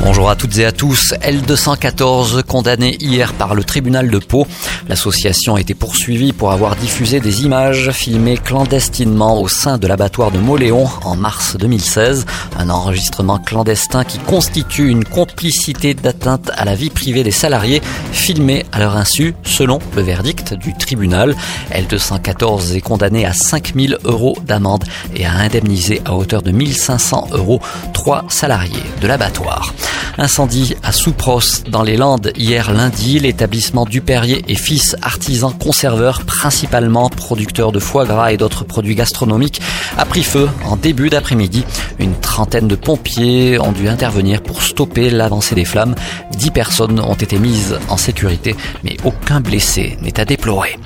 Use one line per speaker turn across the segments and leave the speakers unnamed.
Bonjour à toutes et à tous. L214 condamné hier par le tribunal de Pau. L'association a été poursuivie pour avoir diffusé des images filmées clandestinement au sein de l'abattoir de Moléon en mars 2016. Un enregistrement clandestin qui constitue une complicité d'atteinte à la vie privée des salariés filmé à leur insu selon le verdict du tribunal. L214 est condamné à 5000 euros d'amende et à indemniser à hauteur de 1500 euros trois salariés de l'abattoir. Incendie à Soupros dans les Landes hier lundi. L'établissement Dupérier et Fils, artisan conserveur, principalement producteur de foie gras et d'autres produits gastronomiques, a pris feu en début d'après-midi. Une trentaine de pompiers ont dû intervenir pour stopper l'avancée des flammes. Dix personnes ont été mises en sécurité, mais aucun blessé n'est à déplorer.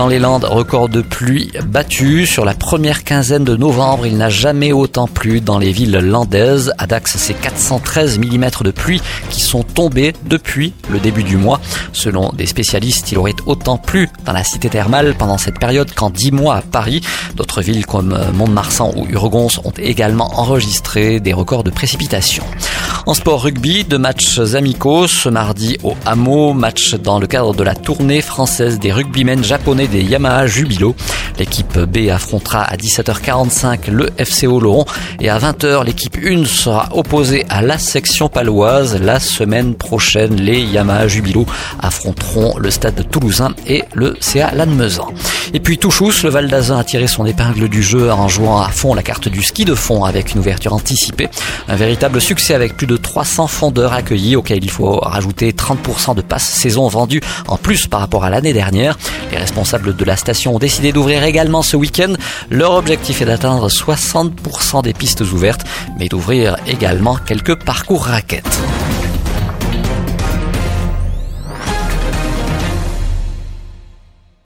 Dans les Landes, record de pluie battu. Sur la première quinzaine de novembre, il n'a jamais autant plu dans les villes landaises. À Dax, c'est 413 mm de pluie qui sont tombés depuis le début du mois. Selon des spécialistes, il aurait autant plu dans la cité thermale pendant cette période qu'en 10 mois à Paris. D'autres villes comme Mont-de-Marsan ou Urgonce ont également enregistré des records de précipitations. En sport rugby, deux matchs amicaux ce mardi au Hameau, match dans le cadre de la tournée française des rugbymen japonais des Yamaha Jubilo. L'équipe B affrontera à 17h45 le FCO Laurent et à 20h l'équipe 1 sera opposée à la section paloise. La semaine prochaine, les Yamaha Jubilo affronteront le stade toulousain et le CA Lannemezan. Et puis Touchous, le Val d'Azun a tiré son épingle du jeu en jouant à fond la carte du ski de fond avec une ouverture anticipée. Un véritable succès avec plus de 300 fondeurs accueillis auxquels il faut rajouter 30% de passes saison vendues en plus par rapport à l'année dernière. Les responsables de la station ont décidé d'ouvrir également ce week-end. Leur objectif est d'atteindre 60% des pistes ouvertes, mais d'ouvrir également quelques parcours raquettes.